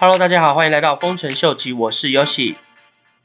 Hello，大家好，欢迎来到丰臣秀吉，我是 Yoshi。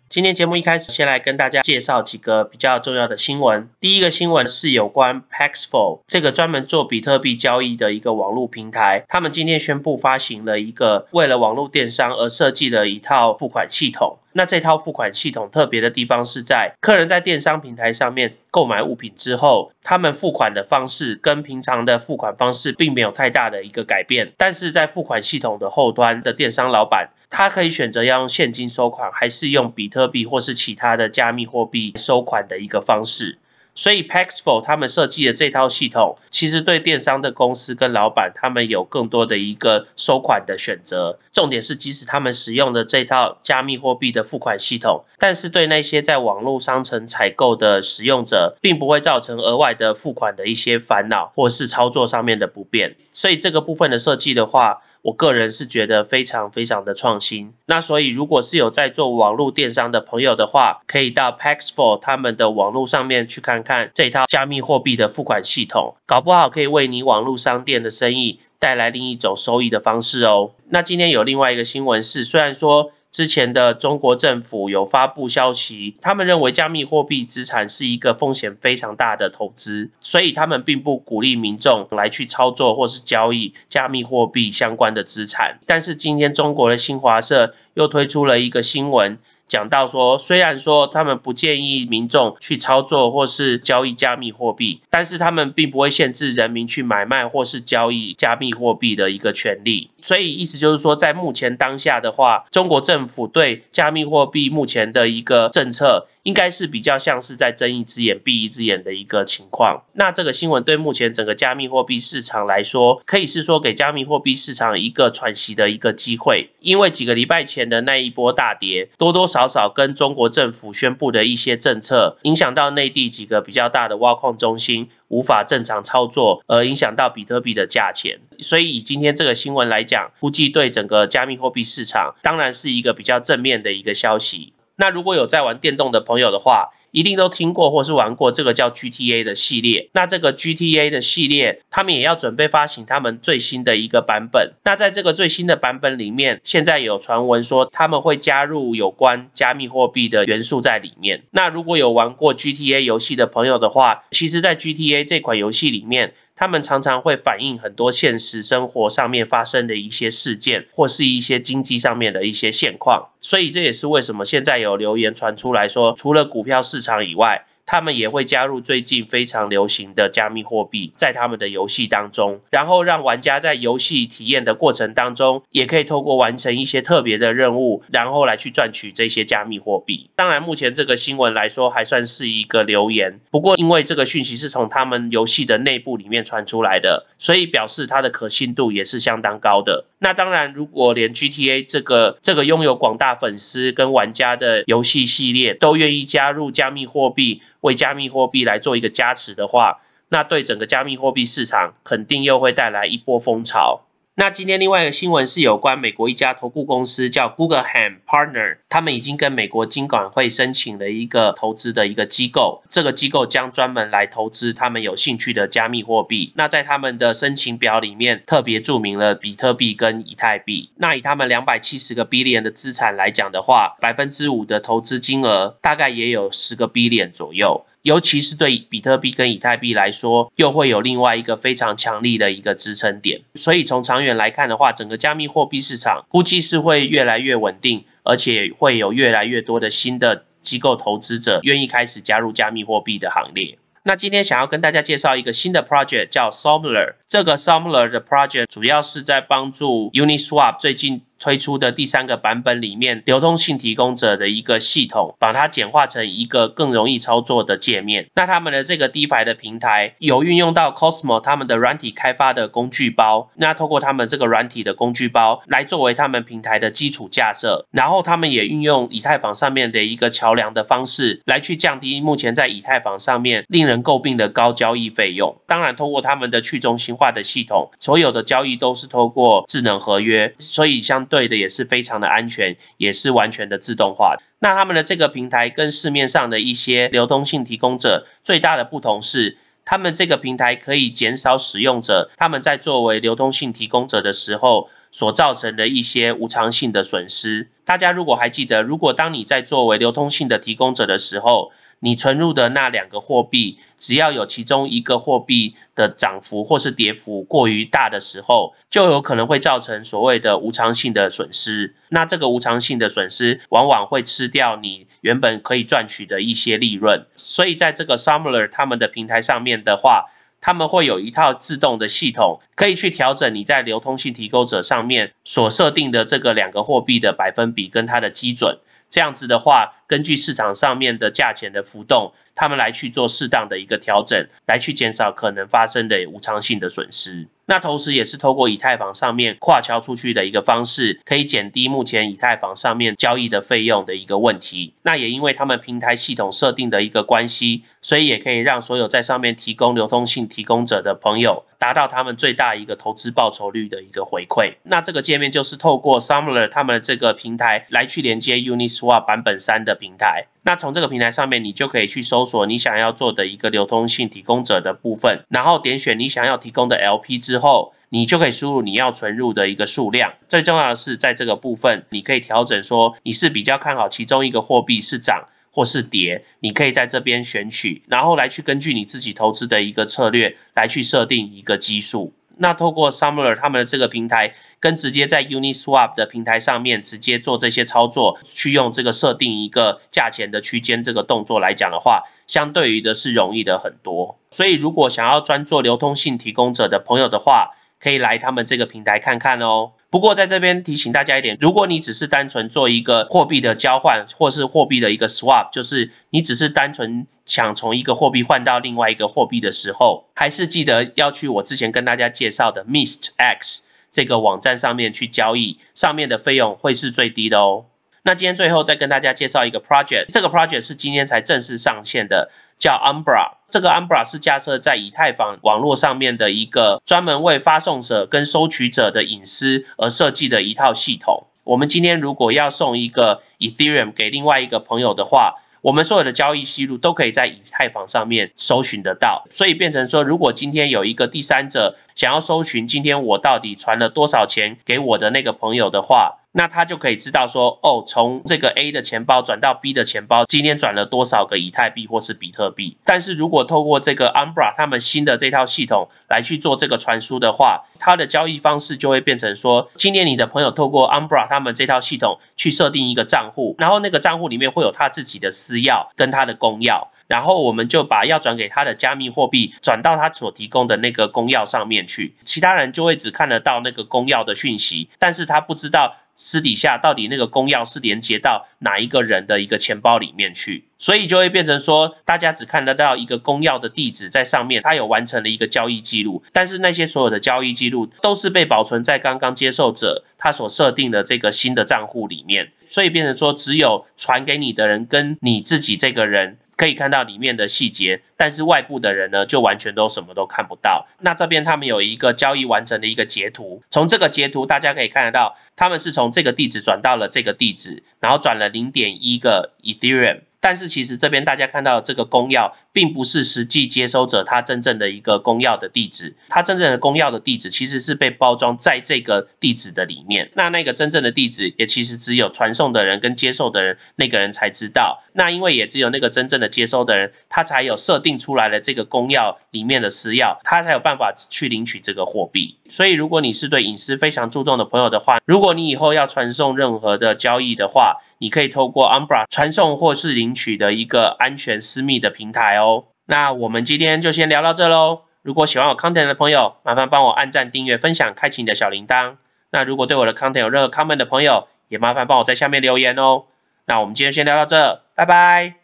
今天节目一开始，先来跟大家介绍几个比较重要的新闻。第一个新闻是有关 Paxful 这个专门做比特币交易的一个网络平台，他们今天宣布发行了一个为了网络电商而设计的一套付款系统。那这套付款系统特别的地方是在，客人在电商平台上面购买物品之后，他们付款的方式跟平常的付款方式并没有太大的一个改变，但是在付款系统的后端的电商老板，他可以选择要用现金收款，还是用比特币或是其他的加密货币收款的一个方式。所以 Paxful 他们设计的这套系统，其实对电商的公司跟老板，他们有更多的一个收款的选择。重点是，即使他们使用的这套加密货币的付款系统，但是对那些在网络商城采购的使用者，并不会造成额外的付款的一些烦恼，或是操作上面的不便。所以这个部分的设计的话，我个人是觉得非常非常的创新。那所以如果是有在做网络电商的朋友的话，可以到 Paxful 他们的网络上面去看看这套加密货币的付款系统，搞不好可以为你网络商店的生意带来另一种收益的方式哦。那今天有另外一个新闻是，虽然说。之前的中国政府有发布消息，他们认为加密货币资产是一个风险非常大的投资，所以他们并不鼓励民众来去操作或是交易加密货币相关的资产。但是今天中国的新华社又推出了一个新闻。讲到说，虽然说他们不建议民众去操作或是交易加密货币，但是他们并不会限制人民去买卖或是交易加密货币的一个权利。所以意思就是说，在目前当下的话，中国政府对加密货币目前的一个政策。应该是比较像是在睁一只眼闭一只眼的一个情况。那这个新闻对目前整个加密货币市场来说，可以是说给加密货币市场一个喘息的一个机会。因为几个礼拜前的那一波大跌，多多少少少跟中国政府宣布的一些政策，影响到内地几个比较大的挖矿中心无法正常操作，而影响到比特币的价钱。所以以今天这个新闻来讲，估计对整个加密货币市场当然是一个比较正面的一个消息。那如果有在玩电动的朋友的话，一定都听过或是玩过这个叫 GTA 的系列。那这个 GTA 的系列，他们也要准备发行他们最新的一个版本。那在这个最新的版本里面，现在有传闻说他们会加入有关加密货币的元素在里面。那如果有玩过 GTA 游戏的朋友的话，其实，在 GTA 这款游戏里面，他们常常会反映很多现实生活上面发生的一些事件，或是一些经济上面的一些现况。所以这也是为什么现在有留言传出来说，除了股票市场以外，他们也会加入最近非常流行的加密货币在他们的游戏当中，然后让玩家在游戏体验的过程当中，也可以透过完成一些特别的任务，然后来去赚取这些加密货币。当然，目前这个新闻来说还算是一个留言，不过因为这个讯息是从他们游戏的内部里面传出来的，所以表示它的可信度也是相当高的。那当然，如果连 GTA 这个这个拥有广大粉丝跟玩家的游戏系列都愿意加入加密货币，为加密货币来做一个加持的话，那对整个加密货币市场肯定又会带来一波风潮。那今天另外一个新闻是有关美国一家投顾公司叫 Guggenheim Partner，他们已经跟美国金管会申请了一个投资的一个机构，这个机构将专门来投资他们有兴趣的加密货币。那在他们的申请表里面特别注明了比特币跟以太币。那以他们两百七十个 billion 的资产来讲的话，百分之五的投资金额大概也有十个 billion 左右。尤其是对比特币跟以太币来说，又会有另外一个非常强力的一个支撑点。所以从长远来看的话，整个加密货币市场估计是会越来越稳定，而且会有越来越多的新的机构投资者愿意开始加入加密货币的行列。那今天想要跟大家介绍一个新的 project，叫 Somler。这个 Somler 的 project 主要是在帮助 Uniswap 最近。推出的第三个版本里面，流通性提供者的一个系统，把它简化成一个更容易操作的界面。那他们的这个 DeFi 的平台有运用到 Cosmo 他们的软体开发的工具包，那透过他们这个软体的工具包来作为他们平台的基础架设，然后他们也运用以太坊上面的一个桥梁的方式来去降低目前在以太坊上面令人诟病的高交易费用。当然，通过他们的去中心化的系统，所有的交易都是透过智能合约，所以相对的也是非常的安全，也是完全的自动化。那他们的这个平台跟市面上的一些流动性提供者最大的不同是。他们这个平台可以减少使用者他们在作为流通性提供者的时候所造成的一些无偿性的损失。大家如果还记得，如果当你在作为流通性的提供者的时候，你存入的那两个货币，只要有其中一个货币的涨幅或是跌幅过于大的时候，就有可能会造成所谓的无偿性的损失。那这个无偿性的损失，往往会吃掉你原本可以赚取的一些利润。所以在这个 Sumler 他们的平台上面的话，他们会有一套自动的系统，可以去调整你在流通性提供者上面所设定的这个两个货币的百分比跟它的基准。这样子的话，根据市场上面的价钱的浮动，他们来去做适当的一个调整，来去减少可能发生的无偿性的损失。那同时也是透过以太坊上面跨桥出去的一个方式，可以减低目前以太坊上面交易的费用的一个问题。那也因为他们平台系统设定的一个关系，所以也可以让所有在上面提供流通性提供者的朋友，达到他们最大一个投资报酬率的一个回馈。那这个界面就是透过 Sumler 他们这个平台来去连接 Uniswap 版本三的平台。那从这个平台上面，你就可以去搜索你想要做的一个流通性提供者的部分，然后点选你想要提供的 LP 之后，你就可以输入你要存入的一个数量。最重要的是，在这个部分，你可以调整说你是比较看好其中一个货币是涨或是跌，你可以在这边选取，然后来去根据你自己投资的一个策略来去设定一个基数。那透过 Sumler 他们的这个平台，跟直接在 Uniswap 的平台上面直接做这些操作，去用这个设定一个价钱的区间这个动作来讲的话，相对于的是容易的很多。所以如果想要专做流通性提供者的朋友的话，可以来他们这个平台看看哦。不过在这边提醒大家一点，如果你只是单纯做一个货币的交换，或是货币的一个 swap，就是你只是单纯想从一个货币换到另外一个货币的时候，还是记得要去我之前跟大家介绍的 Mist X 这个网站上面去交易，上面的费用会是最低的哦。那今天最后再跟大家介绍一个 project，这个 project 是今天才正式上线的，叫 Umbra。这个 Umbra 是架设在以太坊网络上面的一个专门为发送者跟收取者的隐私而设计的一套系统。我们今天如果要送一个 Ethereum 给另外一个朋友的话，我们所有的交易记录都可以在以太坊上面搜寻得到，所以变成说，如果今天有一个第三者想要搜寻今天我到底传了多少钱给我的那个朋友的话，那他就可以知道说，哦，从这个 A 的钱包转到 B 的钱包，今天转了多少个以太币或是比特币。但是如果透过这个 Umbra 他们新的这套系统来去做这个传输的话，它的交易方式就会变成说，今天你的朋友透过 Umbra 他们这套系统去设定一个账户，然后那个账户里面会有他自己的私钥跟他的公钥，然后我们就把要转给他的加密货币转到他所提供的那个公钥上面去，其他人就会只看得到那个公钥的讯息，但是他不知道。私底下到底那个公钥是连接到哪一个人的一个钱包里面去，所以就会变成说，大家只看得到一个公钥的地址在上面，他有完成了一个交易记录，但是那些所有的交易记录都是被保存在刚刚接受者他所设定的这个新的账户里面，所以变成说，只有传给你的人跟你自己这个人。可以看到里面的细节，但是外部的人呢，就完全都什么都看不到。那这边他们有一个交易完成的一个截图，从这个截图大家可以看得到，他们是从这个地址转到了这个地址，然后转了零点一个 Ethereum。但是其实这边大家看到这个公钥，并不是实际接收者他真正的一个公钥的地址，他真正的公钥的地址其实是被包装在这个地址的里面。那那个真正的地址也其实只有传送的人跟接受的人那个人才知道。那因为也只有那个真正的接收的人，他才有设定出来的这个公钥里面的私钥，他才有办法去领取这个货币。所以如果你是对隐私非常注重的朋友的话，如果你以后要传送任何的交易的话，你可以透过 Umbra 传送或是领取的一个安全私密的平台哦。那我们今天就先聊到这喽。如果喜欢我 content 的朋友，麻烦帮我按赞、订阅、分享、开启你的小铃铛。那如果对我的 content 有任何 comment 的朋友，也麻烦帮我在下面留言哦。那我们今天先聊到这，拜拜。